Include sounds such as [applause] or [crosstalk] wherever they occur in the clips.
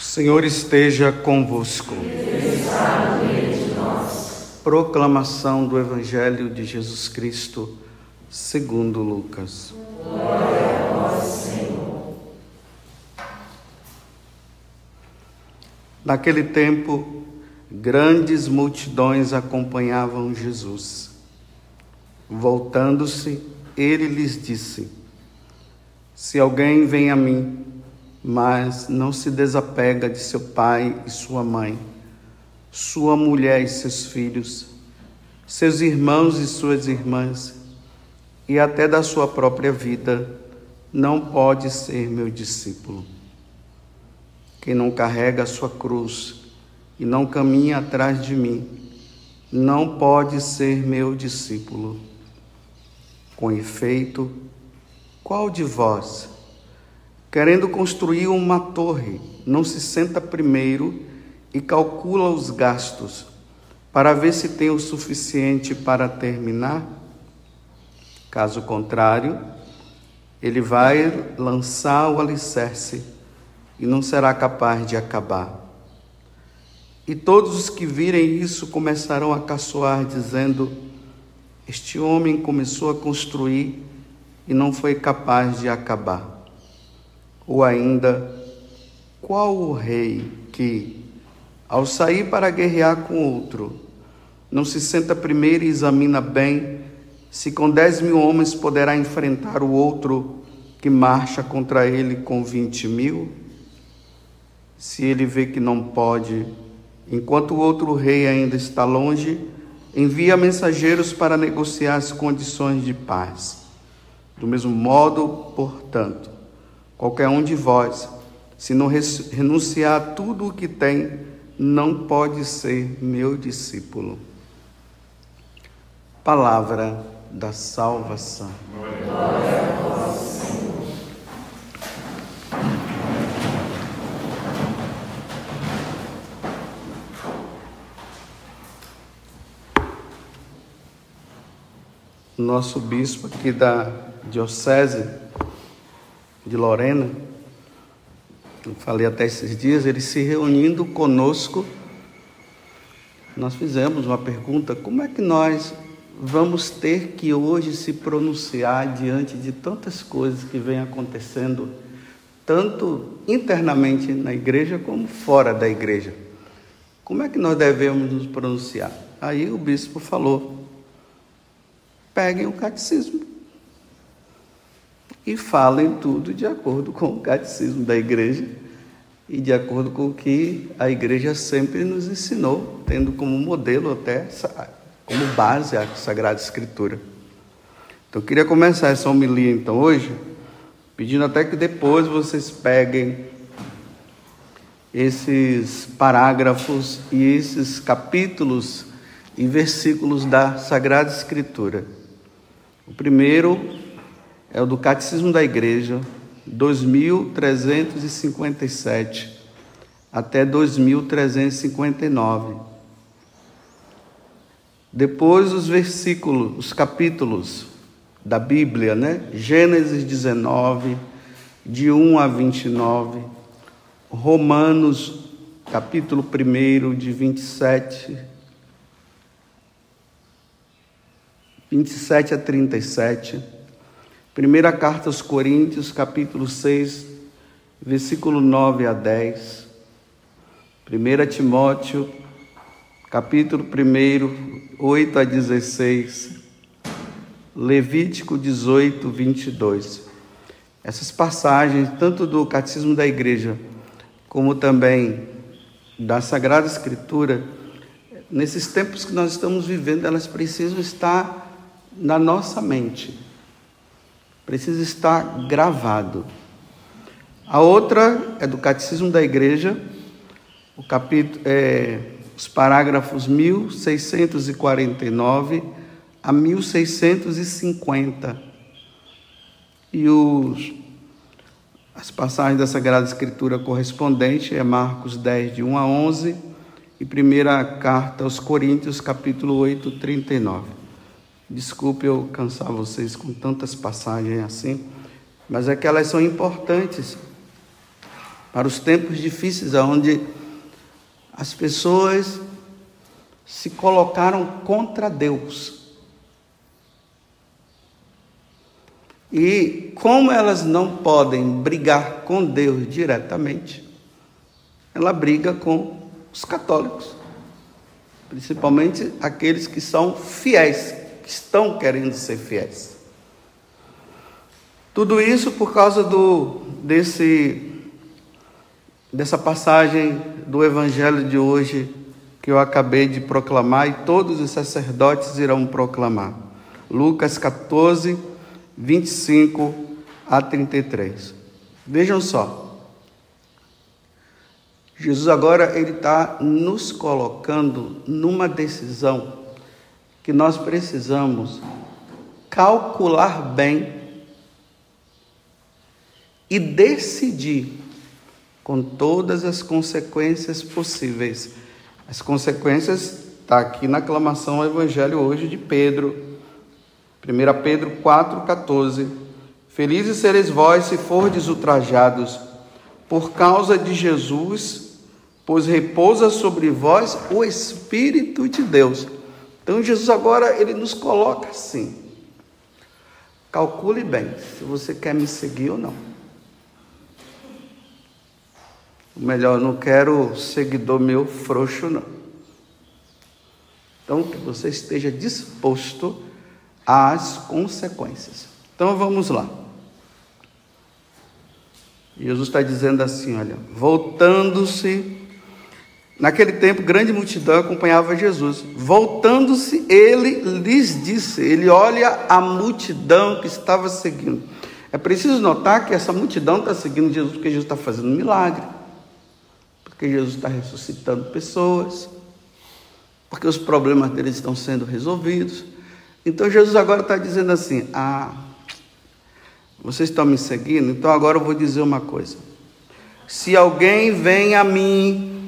O Senhor esteja convosco. Proclamação do Evangelho de Jesus Cristo, segundo Lucas. Glória a vós, Senhor. Naquele tempo, grandes multidões acompanhavam Jesus. Voltando-se, ele lhes disse: Se alguém vem a mim, mas não se desapega de seu pai e sua mãe, sua mulher e seus filhos, seus irmãos e suas irmãs, e até da sua própria vida, não pode ser meu discípulo. Quem não carrega a sua cruz e não caminha atrás de mim, não pode ser meu discípulo. Com efeito, qual de vós, querendo construir uma torre, não se senta primeiro e calcula os gastos para ver se tem o suficiente para terminar? Caso contrário, ele vai lançar o alicerce e não será capaz de acabar. E todos os que virem isso começarão a caçoar, dizendo: Este homem começou a construir e não foi capaz de acabar. Ou ainda, qual o rei que, ao sair para guerrear com outro, não se senta primeiro e examina bem se com dez mil homens poderá enfrentar o outro que marcha contra ele com vinte mil? Se ele vê que não pode, enquanto o outro rei ainda está longe, envia mensageiros para negociar as condições de paz. Do mesmo modo, portanto, Qualquer um de vós, se não renunciar a tudo o que tem, não pode ser meu discípulo. Palavra da salvação. Glória a vós, Senhor. Nosso bispo aqui da Diocese de Lorena, eu falei até esses dias, ele se reunindo conosco, nós fizemos uma pergunta: como é que nós vamos ter que hoje se pronunciar diante de tantas coisas que vêm acontecendo, tanto internamente na igreja como fora da igreja? Como é que nós devemos nos pronunciar? Aí o bispo falou: peguem o catecismo e falem tudo de acordo com o catecismo da igreja e de acordo com o que a igreja sempre nos ensinou, tendo como modelo até como base a Sagrada Escritura. Então eu queria começar essa homilia então hoje, pedindo até que depois vocês peguem esses parágrafos e esses capítulos e versículos da Sagrada Escritura. O primeiro é o do Catecismo da Igreja, 2357 até 2359. Depois os versículos, os capítulos da Bíblia, né? Gênesis 19, de 1 a 29, Romanos, capítulo 1, de 27, 27 a 37. Primeira carta aos Coríntios, capítulo 6, versículo 9 a 10. 1 Timóteo, capítulo 1, 8 a 16. Levítico 18, 22. Essas passagens, tanto do Catecismo da Igreja, como também da Sagrada Escritura, nesses tempos que nós estamos vivendo, elas precisam estar na nossa mente precisa estar gravado. A outra é do Catecismo da Igreja, o capítulo, é, os parágrafos 1649 a 1650. E os, as passagens da Sagrada Escritura correspondente é Marcos 10, de 1 a 11, e primeira carta aos Coríntios, capítulo 8, 39. Desculpe eu cansar vocês com tantas passagens assim, mas é que elas são importantes para os tempos difíceis, onde as pessoas se colocaram contra Deus. E como elas não podem brigar com Deus diretamente, ela briga com os católicos, principalmente aqueles que são fiéis, estão querendo ser fiéis. Tudo isso por causa do desse dessa passagem do evangelho de hoje que eu acabei de proclamar e todos os sacerdotes irão proclamar. Lucas 14, 25 a 33. Vejam só. Jesus agora ele está nos colocando numa decisão que nós precisamos calcular bem e decidir com todas as consequências possíveis. As consequências está aqui na aclamação ao Evangelho hoje de Pedro, 1 Pedro 4,14. Felizes sereis vós se fordes ultrajados por causa de Jesus, pois repousa sobre vós o Espírito de Deus. Então Jesus agora ele nos coloca assim. Calcule bem se você quer me seguir ou não. Melhor, não quero seguidor meu frouxo, não. Então, que você esteja disposto às consequências. Então, vamos lá. Jesus está dizendo assim: olha, voltando-se. Naquele tempo, grande multidão acompanhava Jesus. Voltando-se, ele lhes disse: ele olha a multidão que estava seguindo. É preciso notar que essa multidão está seguindo Jesus porque Jesus está fazendo milagre porque Jesus está ressuscitando pessoas, porque os problemas deles estão sendo resolvidos. Então Jesus agora está dizendo assim: Ah, vocês estão me seguindo, então agora eu vou dizer uma coisa. Se alguém vem a mim,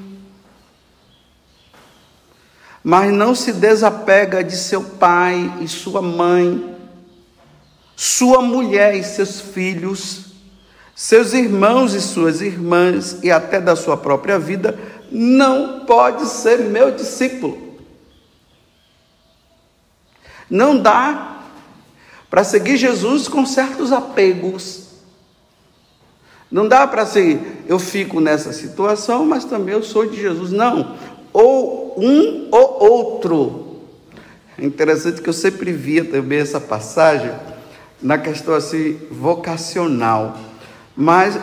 mas não se desapega de seu pai e sua mãe, sua mulher e seus filhos, seus irmãos e suas irmãs e até da sua própria vida, não pode ser meu discípulo. Não dá para seguir Jesus com certos apegos. Não dá para ser, eu fico nessa situação, mas também eu sou de Jesus. Não. Ou um ou outro. É interessante que eu sempre via também essa passagem na questão assim vocacional. Mas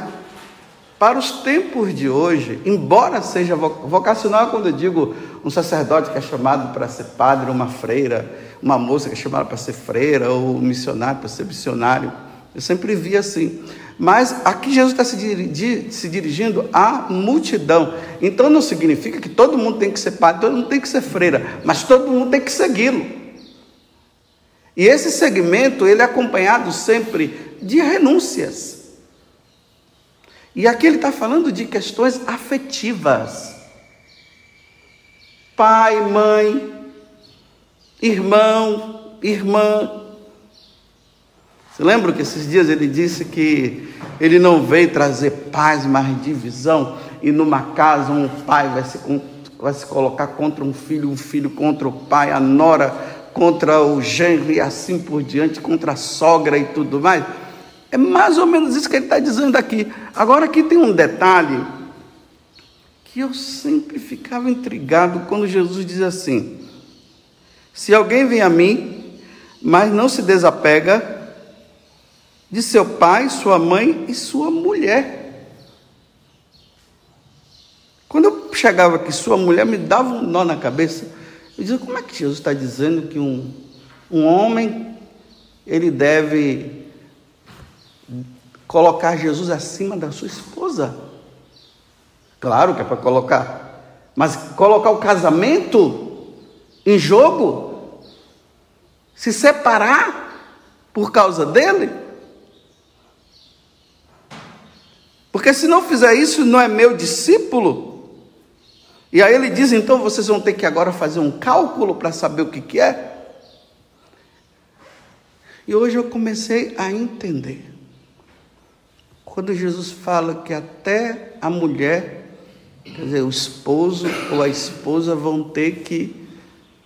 para os tempos de hoje, embora seja vocacional, quando eu digo um sacerdote que é chamado para ser padre, uma freira, uma moça que é chamada para ser freira, ou um missionário para ser missionário, eu sempre vi assim. Mas aqui Jesus está se, se dirigindo à multidão. Então não significa que todo mundo tem que ser padre, todo mundo tem que ser freira, mas todo mundo tem que segui-lo. E esse segmento, ele é acompanhado sempre de renúncias. E aqui ele está falando de questões afetivas. Pai, mãe, irmão, irmã. Você lembra que esses dias ele disse que ele não veio trazer paz, mas divisão, e numa casa um pai vai se, vai se colocar contra um filho, um filho contra o pai, a nora contra o genro e assim por diante, contra a sogra e tudo mais. É mais ou menos isso que ele está dizendo aqui. Agora, aqui tem um detalhe que eu sempre ficava intrigado quando Jesus diz assim: Se alguém vem a mim, mas não se desapega de seu pai, sua mãe e sua mulher. Quando eu chegava aqui, sua mulher me dava um nó na cabeça. Eu dizia, como é que Jesus está dizendo que um, um homem ele deve colocar Jesus acima da sua esposa. Claro que é para colocar, mas colocar o casamento em jogo, se separar por causa dele. Porque se não fizer isso, não é meu discípulo. E aí ele diz: então vocês vão ter que agora fazer um cálculo para saber o que, que é. E hoje eu comecei a entender. Quando Jesus fala que até a mulher, quer dizer, o esposo ou a esposa vão ter que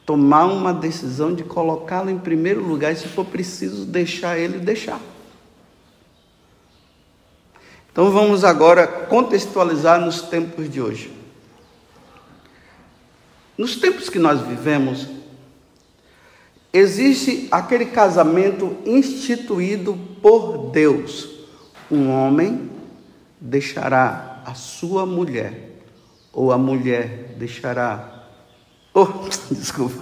tomar uma decisão de colocá-lo em primeiro lugar e, se for preciso, deixar ele deixar. Então vamos agora contextualizar nos tempos de hoje. Nos tempos que nós vivemos, existe aquele casamento instituído por Deus. Um homem deixará a sua mulher, ou a mulher deixará. Oh, [laughs] desculpa.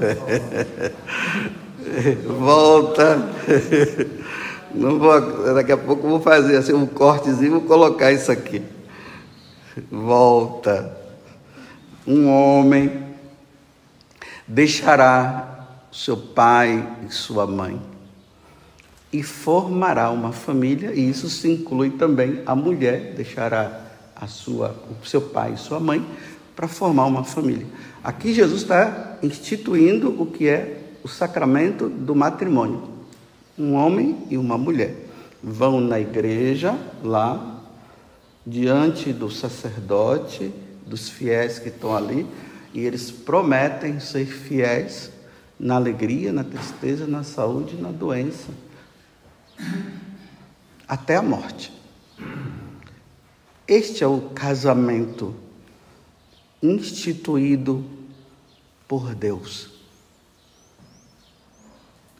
[laughs] Volta. [laughs] Não vou, daqui a pouco vou fazer assim um cortezinho, vou colocar isso aqui. Volta. Um homem deixará seu pai e sua mãe e formará uma família, e isso se inclui também a mulher deixará a sua, o seu pai e sua mãe para formar uma família. Aqui Jesus está instituindo o que é o sacramento do matrimônio um homem e uma mulher. Vão na igreja, lá, diante do sacerdote, dos fiéis que estão ali, e eles prometem ser fiéis na alegria, na tristeza, na saúde, na doença, até a morte. Este é o casamento instituído por Deus.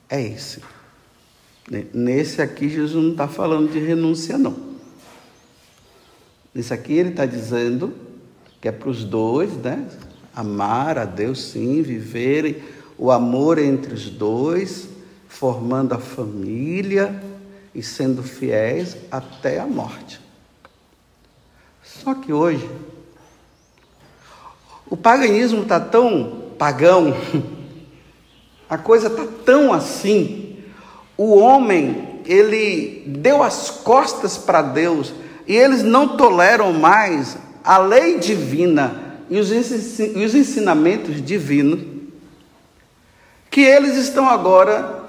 É esse. Nesse aqui, Jesus não está falando de renúncia, não. Nesse aqui, ele está dizendo que é para os dois, né? Amar a Deus, sim, viverem o amor entre os dois, formando a família e sendo fiéis até a morte. Só que hoje, o paganismo está tão pagão, [laughs] a coisa está tão assim, o homem, ele deu as costas para Deus e eles não toleram mais a lei divina e os ensinamentos divinos, que eles estão agora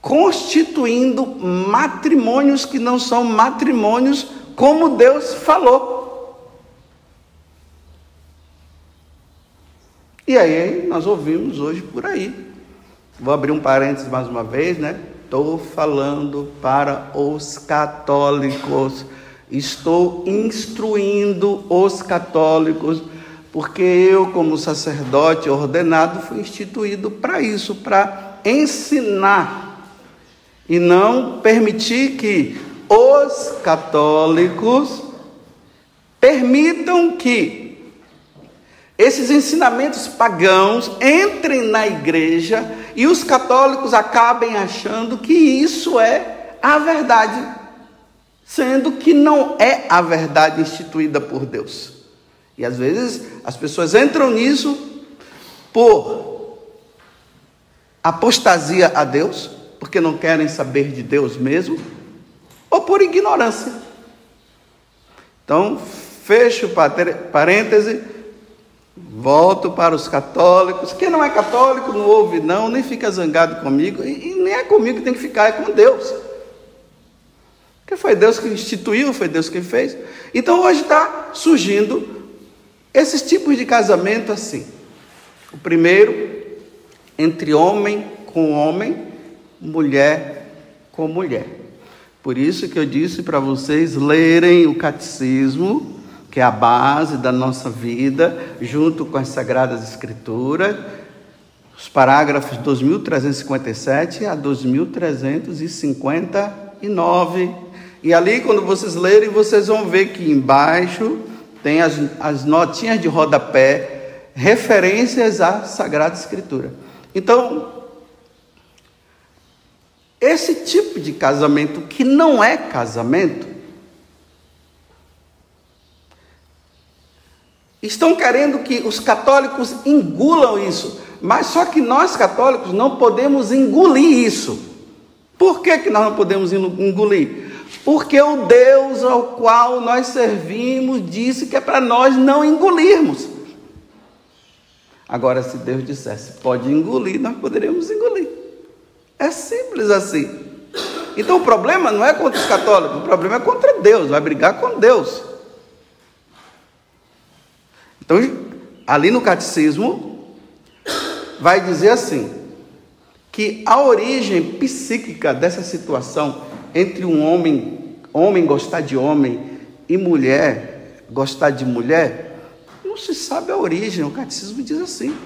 constituindo matrimônios que não são matrimônios como Deus falou. E aí nós ouvimos hoje por aí Vou abrir um parênteses mais uma vez, né? Estou falando para os católicos. Estou instruindo os católicos, porque eu, como sacerdote ordenado, fui instituído para isso, para ensinar e não permitir que os católicos permitam que esses ensinamentos pagãos entrem na igreja e os católicos acabem achando que isso é a verdade, sendo que não é a verdade instituída por Deus. E às vezes as pessoas entram nisso por apostasia a Deus, porque não querem saber de Deus mesmo, ou por ignorância. Então, fecho parêntese Volto para os católicos. Quem não é católico não ouve, não, nem fica zangado comigo, e, e nem é comigo que tem que ficar, é com Deus. Porque foi Deus que instituiu, foi Deus que fez. Então hoje está surgindo esses tipos de casamento assim. O primeiro, entre homem com homem, mulher com mulher. Por isso que eu disse para vocês lerem o catecismo que é a base da nossa vida, junto com as Sagradas Escrituras, os parágrafos 2357 a 2359. E ali, quando vocês lerem, vocês vão ver que embaixo tem as, as notinhas de rodapé, referências à Sagrada Escritura. Então, esse tipo de casamento que não é casamento, Estão querendo que os católicos engulam isso, mas só que nós católicos não podemos engolir isso. Por que, que nós não podemos engolir? Porque o Deus ao qual nós servimos disse que é para nós não engolirmos. Agora, se Deus dissesse pode engolir, nós poderíamos engolir. É simples assim. Então o problema não é contra os católicos, o problema é contra Deus, vai brigar com Deus. Então, ali no catecismo, vai dizer assim: que a origem psíquica dessa situação entre um homem, homem gostar de homem e mulher gostar de mulher, não se sabe a origem, o catecismo diz assim.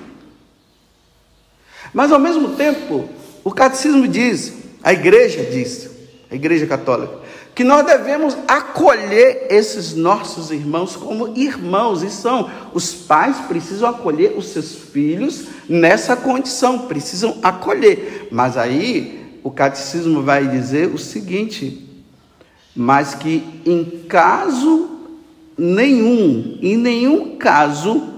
Mas ao mesmo tempo, o catecismo diz, a igreja diz, a igreja católica, que nós devemos acolher esses nossos irmãos como irmãos, e são os pais precisam acolher os seus filhos nessa condição, precisam acolher. Mas aí o catecismo vai dizer o seguinte: mas que em caso nenhum, em nenhum caso,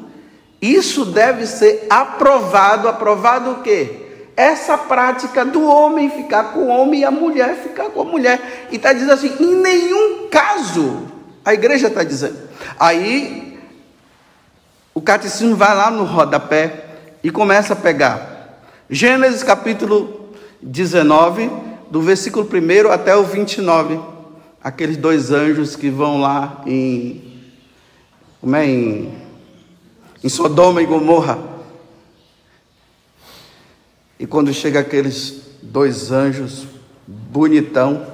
isso deve ser aprovado, aprovado o quê? Essa prática do homem ficar com o homem e a mulher ficar com a mulher. E está dizendo assim: em nenhum caso, a igreja está dizendo. Aí, o catecismo vai lá no rodapé e começa a pegar. Gênesis capítulo 19, do versículo 1 até o 29. Aqueles dois anjos que vão lá em. Como é? Em, em Sodoma e Gomorra e quando chega aqueles dois anjos bonitão,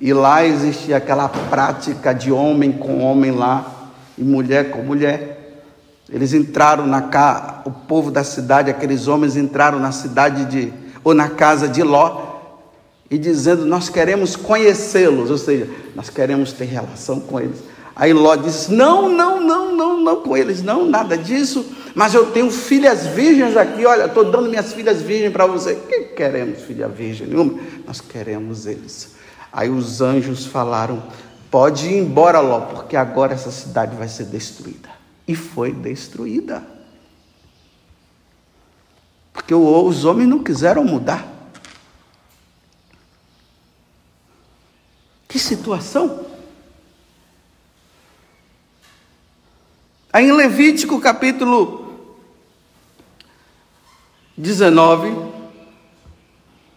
e lá existia aquela prática de homem com homem lá, e mulher com mulher. Eles entraram na casa, o povo da cidade, aqueles homens entraram na cidade de, ou na casa de Ló, e dizendo: Nós queremos conhecê-los, ou seja, nós queremos ter relação com eles. Aí Ló disse: Não, não, não, não, não com eles, não, nada disso. Mas eu tenho filhas virgens aqui, olha, estou dando minhas filhas virgens para você. Que queremos filha virgem nenhuma? Nós queremos eles. Aí os anjos falaram: Pode ir embora, Ló, porque agora essa cidade vai ser destruída. E foi destruída. Porque os homens não quiseram mudar. Que situação! Aí em Levítico capítulo 19,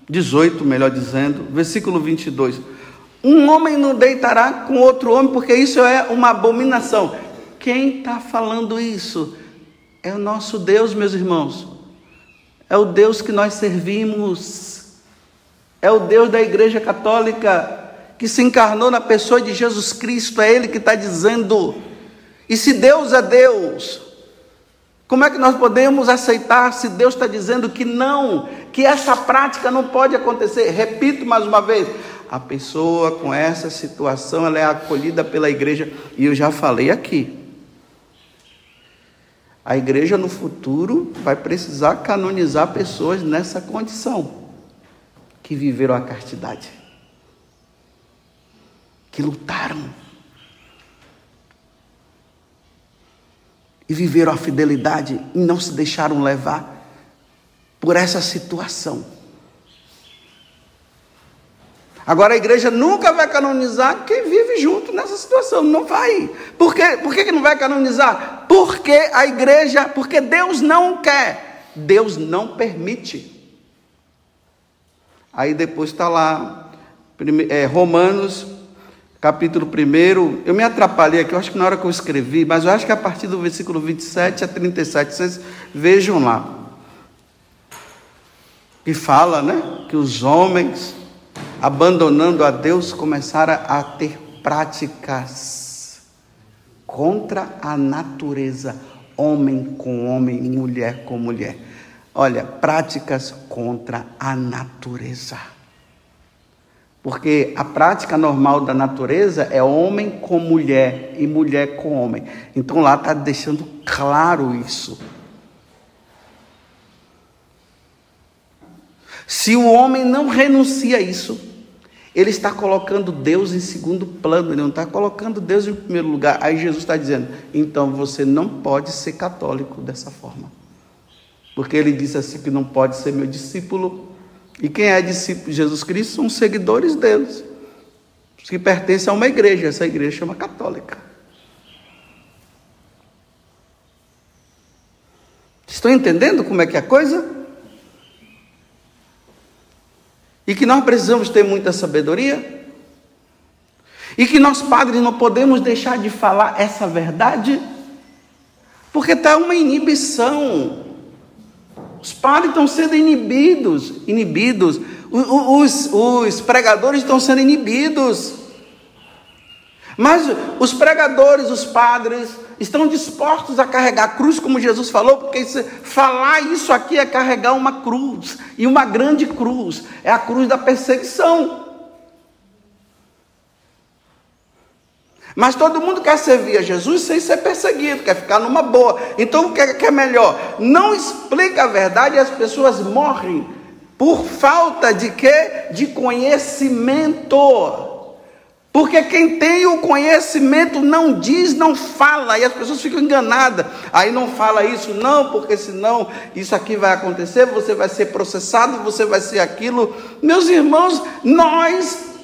18, melhor dizendo, versículo 22. Um homem não deitará com outro homem, porque isso é uma abominação. Quem está falando isso? É o nosso Deus, meus irmãos. É o Deus que nós servimos. É o Deus da Igreja Católica que se encarnou na pessoa de Jesus Cristo. É Ele que está dizendo e se Deus é Deus, como é que nós podemos aceitar se Deus está dizendo que não, que essa prática não pode acontecer? Repito mais uma vez: a pessoa com essa situação ela é acolhida pela igreja, e eu já falei aqui. A igreja no futuro vai precisar canonizar pessoas nessa condição, que viveram a castidade, que lutaram e viveram a fidelidade e não se deixaram levar por essa situação. Agora a igreja nunca vai canonizar quem vive junto nessa situação, não vai. Por quê? Por que não vai canonizar? Porque a igreja, porque Deus não quer, Deus não permite. Aí depois está lá, é, Romanos capítulo 1. Eu me atrapalhei aqui, eu acho que na hora que eu escrevi, mas eu acho que a partir do versículo 27 a 37, vocês vejam lá. Que fala, né? Que os homens, abandonando a Deus, começaram a ter práticas contra a natureza, homem com homem, mulher com mulher. Olha, práticas contra a natureza. Porque a prática normal da natureza é homem com mulher e mulher com homem. Então lá está deixando claro isso. Se o homem não renuncia a isso, ele está colocando Deus em segundo plano, ele não está colocando Deus em primeiro lugar. Aí Jesus está dizendo: então você não pode ser católico dessa forma. Porque ele disse assim: que não pode ser meu discípulo e quem é discípulo de Jesus Cristo são seguidores deles, os que pertencem a uma igreja, essa igreja chama católica. Estão entendendo como é que é a coisa? E que nós precisamos ter muita sabedoria? E que nós, padres, não podemos deixar de falar essa verdade? Porque está uma inibição. Os padres estão sendo inibidos, inibidos. Os, os pregadores estão sendo inibidos. Mas os pregadores, os padres, estão dispostos a carregar a cruz, como Jesus falou, porque isso, falar isso aqui é carregar uma cruz, e uma grande cruz, é a cruz da perseguição. Mas todo mundo quer servir a Jesus sem ser perseguido, quer ficar numa boa. Então o que é, é melhor? Não explica a verdade e as pessoas morrem por falta de quê? De conhecimento. Porque quem tem o conhecimento não diz, não fala, e as pessoas ficam enganadas. Aí não fala isso, não, porque senão isso aqui vai acontecer, você vai ser processado, você vai ser aquilo. Meus irmãos, nós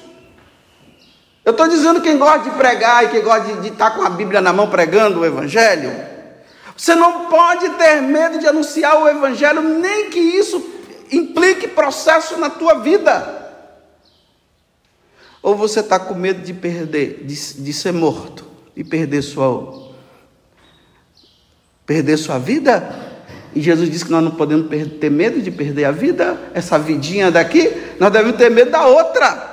eu estou dizendo quem gosta de pregar e quem gosta de, de estar tá com a Bíblia na mão pregando o Evangelho. Você não pode ter medo de anunciar o Evangelho, nem que isso implique processo na tua vida. Ou você está com medo de perder, de, de ser morto, e perder sua, perder sua vida? E Jesus disse que nós não podemos ter medo de perder a vida, essa vidinha daqui, nós devemos ter medo da outra.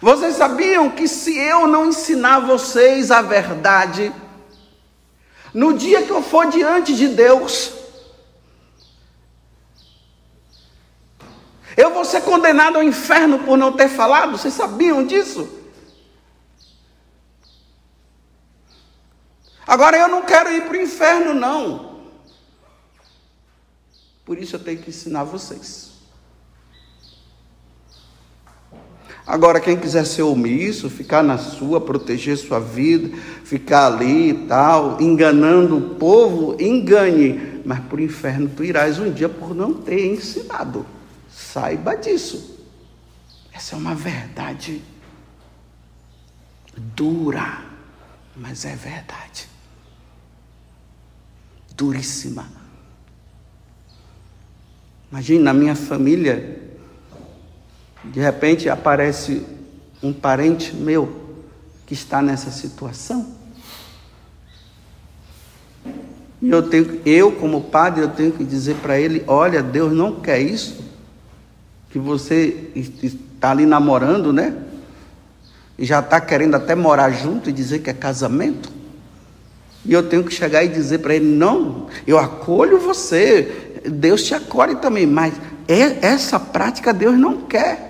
Vocês sabiam que se eu não ensinar vocês a verdade, no dia que eu for diante de Deus, eu vou ser condenado ao inferno por não ter falado? Vocês sabiam disso? Agora eu não quero ir para o inferno, não. Por isso eu tenho que ensinar vocês. Agora, quem quiser ser omisso, ficar na sua, proteger sua vida, ficar ali e tal, enganando o povo, engane, mas por inferno tu irás um dia por não ter ensinado. Saiba disso. Essa é uma verdade dura, mas é verdade. Duríssima. Imagine na minha família, de repente aparece um parente meu que está nessa situação. E eu tenho, eu como padre, eu tenho que dizer para ele, olha, Deus não quer isso, que você está ali namorando, né? E já está querendo até morar junto e dizer que é casamento. E eu tenho que chegar e dizer para ele, não, eu acolho você, Deus te acolhe também, mas é, essa prática Deus não quer.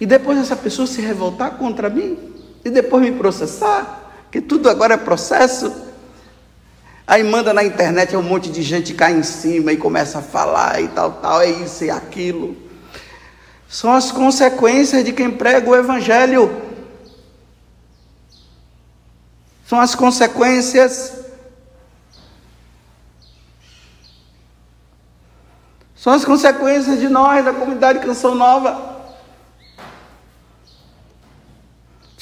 E depois essa pessoa se revoltar contra mim e depois me processar, que tudo agora é processo. Aí manda na internet um monte de gente cai em cima e começa a falar e tal, tal, é isso e aquilo. São as consequências de quem prega o evangelho. São as consequências São as consequências de nós, da comunidade Canção Nova.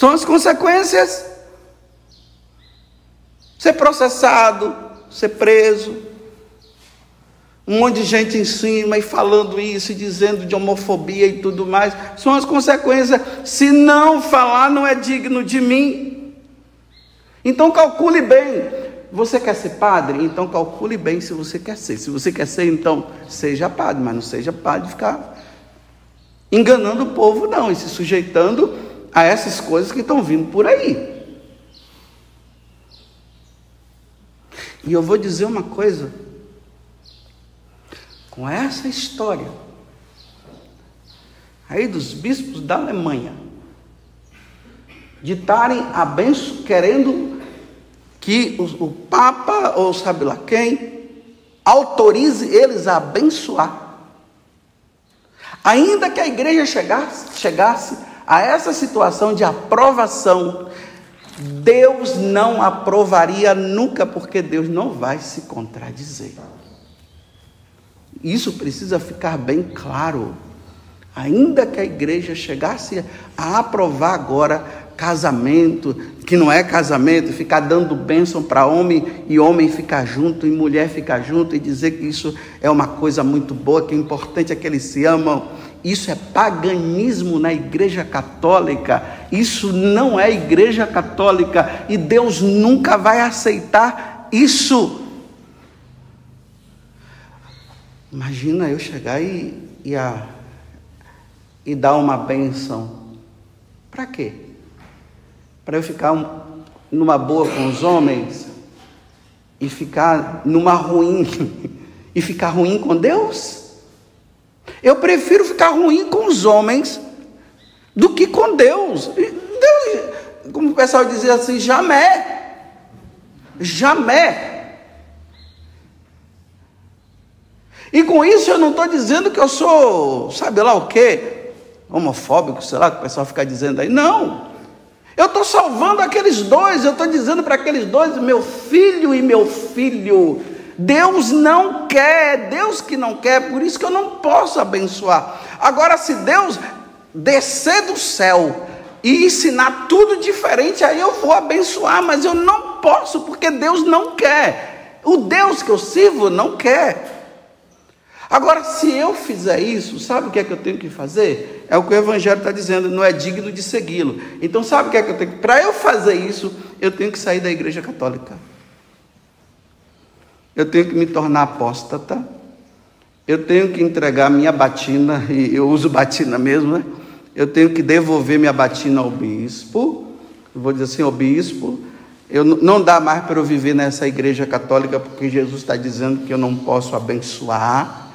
São as consequências. Ser processado, ser preso. Um monte de gente em cima e falando isso, e dizendo de homofobia e tudo mais. São as consequências. Se não falar, não é digno de mim. Então calcule bem. Você quer ser padre? Então calcule bem se você quer ser. Se você quer ser, então seja padre, mas não seja padre ficar enganando o povo, não, e se sujeitando a essas coisas que estão vindo por aí. E eu vou dizer uma coisa: com essa história aí dos bispos da Alemanha, de estarem abenço, querendo que o, o Papa, ou sabe lá quem, autorize eles a abençoar. Ainda que a igreja chegasse, chegasse a essa situação de aprovação, Deus não aprovaria nunca, porque Deus não vai se contradizer. Isso precisa ficar bem claro. Ainda que a igreja chegasse a aprovar agora casamento, que não é casamento, ficar dando bênção para homem e homem ficar junto e mulher ficar junto e dizer que isso é uma coisa muito boa, que é importante é que eles se amam Isso é paganismo na Igreja Católica. Isso não é Igreja Católica e Deus nunca vai aceitar isso. Imagina eu chegar e, e, a, e dar uma benção. Para quê? Para eu ficar um, numa boa com os homens e ficar numa ruim [laughs] e ficar ruim com Deus? Eu prefiro ficar ruim com os homens do que com Deus. Deus como o pessoal dizia assim, jamais. Jamais. E com isso eu não estou dizendo que eu sou, sabe lá o quê? Homofóbico, sei lá, que o pessoal fica dizendo aí. Não. Eu estou salvando aqueles dois, eu estou dizendo para aqueles dois, meu filho e meu filho, Deus não quer, Deus que não quer, por isso que eu não posso abençoar. Agora, se Deus descer do céu e ensinar tudo diferente, aí eu vou abençoar, mas eu não posso, porque Deus não quer. O Deus que eu sirvo não quer. Agora, se eu fizer isso, sabe o que é que eu tenho que fazer? É o que o Evangelho está dizendo, não é digno de segui-lo. Então, sabe o que é que eu tenho que. Para eu fazer isso, eu tenho que sair da Igreja Católica. Eu tenho que me tornar apóstata. Eu tenho que entregar minha batina, e eu uso batina mesmo, né? Eu tenho que devolver minha batina ao bispo. Eu vou dizer assim, ao bispo, eu não dá mais para eu viver nessa igreja católica porque Jesus está dizendo que eu não posso abençoar.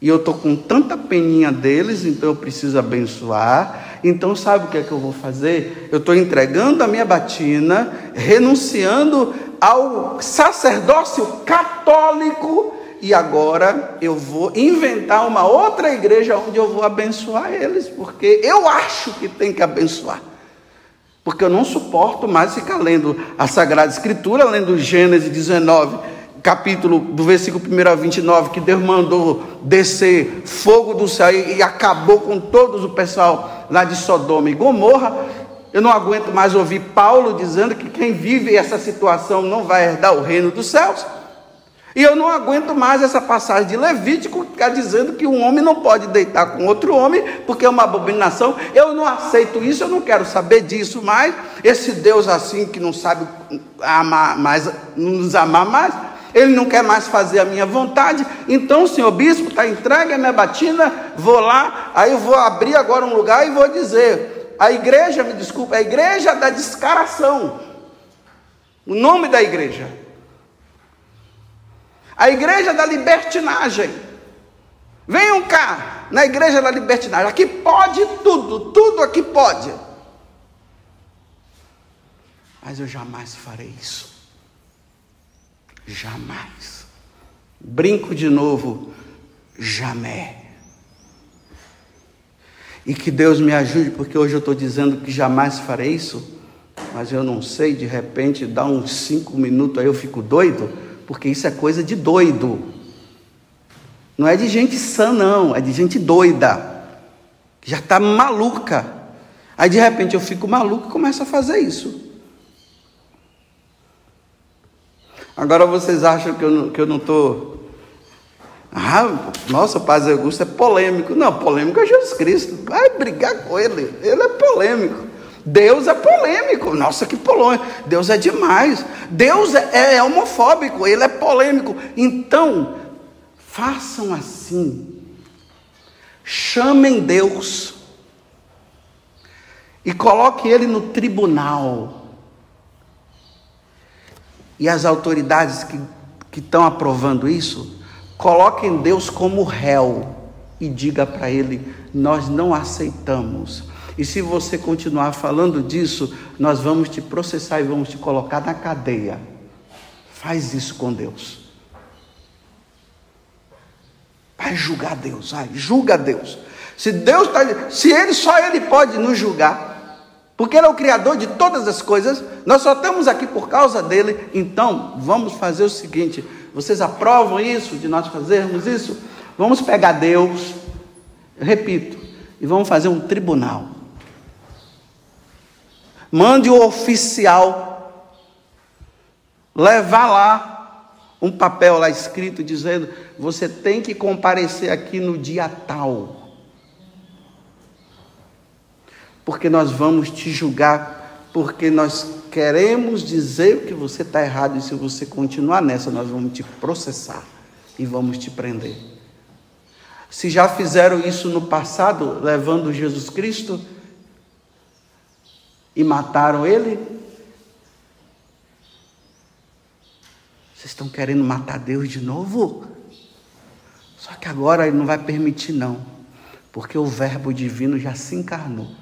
E eu estou com tanta peninha deles, então eu preciso abençoar. Então, sabe o que é que eu vou fazer? Eu estou entregando a minha batina, renunciando ao sacerdócio católico, e agora eu vou inventar uma outra igreja onde eu vou abençoar eles, porque eu acho que tem que abençoar. Porque eu não suporto mais ficar lendo a Sagrada Escritura, lendo Gênesis 19 capítulo do versículo 1 a 29, que Deus mandou descer fogo do céu e, acabou com todos o pessoal lá de Sodoma e Gomorra. Eu não aguento mais ouvir Paulo dizendo que quem vive essa situação não vai herdar o reino dos céus. E eu não aguento mais essa passagem de Levítico que está dizendo que um homem não pode deitar com outro homem porque é uma abominação. Eu não aceito isso, eu não quero saber disso mais. Esse Deus assim que não sabe amar mais, nos amar mais, ele não quer mais fazer a minha vontade, então, senhor bispo, está entregue a minha batina, vou lá, aí eu vou abrir agora um lugar e vou dizer, a igreja, me desculpa, a igreja da descaração, o nome da igreja, a igreja da libertinagem, venham cá, na igreja da libertinagem, aqui pode tudo, tudo aqui pode, mas eu jamais farei isso. Jamais. Brinco de novo, jamais. E que Deus me ajude, porque hoje eu estou dizendo que jamais farei isso, mas eu não sei, de repente dá uns cinco minutos aí eu fico doido, porque isso é coisa de doido. Não é de gente sã, não, é de gente doida, que já está maluca. Aí de repente eu fico maluco e começo a fazer isso. Agora vocês acham que eu não estou. Ah, nossa, Paz Augusto é polêmico. Não, polêmico é Jesus Cristo. Vai brigar com ele. Ele é polêmico. Deus é polêmico. Nossa, que polêmico. Deus é demais. Deus é, é homofóbico. Ele é polêmico. Então, façam assim. Chamem Deus. E coloquem ele no tribunal e as autoridades que, que estão aprovando isso, coloquem Deus como réu e diga para ele: nós não aceitamos. E se você continuar falando disso, nós vamos te processar e vamos te colocar na cadeia. Faz isso com Deus. Vai julgar Deus, vai, julga Deus. Se Deus está, se ele só ele pode nos julgar, porque Ele é o Criador de todas as coisas, nós só estamos aqui por causa dele, então vamos fazer o seguinte: vocês aprovam isso, de nós fazermos isso? Vamos pegar Deus, repito, e vamos fazer um tribunal. Mande o oficial levar lá um papel lá escrito dizendo: você tem que comparecer aqui no dia tal. Porque nós vamos te julgar porque nós queremos dizer que você está errado e se você continuar nessa, nós vamos te processar e vamos te prender. Se já fizeram isso no passado, levando Jesus Cristo e mataram ele, vocês estão querendo matar Deus de novo? Só que agora ele não vai permitir, não, porque o Verbo divino já se encarnou,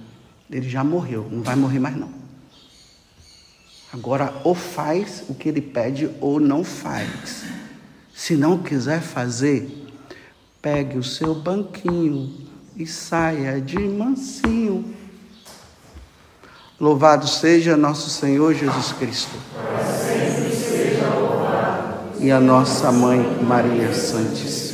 ele já morreu, não vai morrer mais, não. Agora, ou faz o que ele pede, ou não faz. Se não quiser fazer, pegue o seu banquinho e saia de mansinho. Louvado seja nosso Senhor Jesus Cristo. E a nossa mãe Maria Santíssima.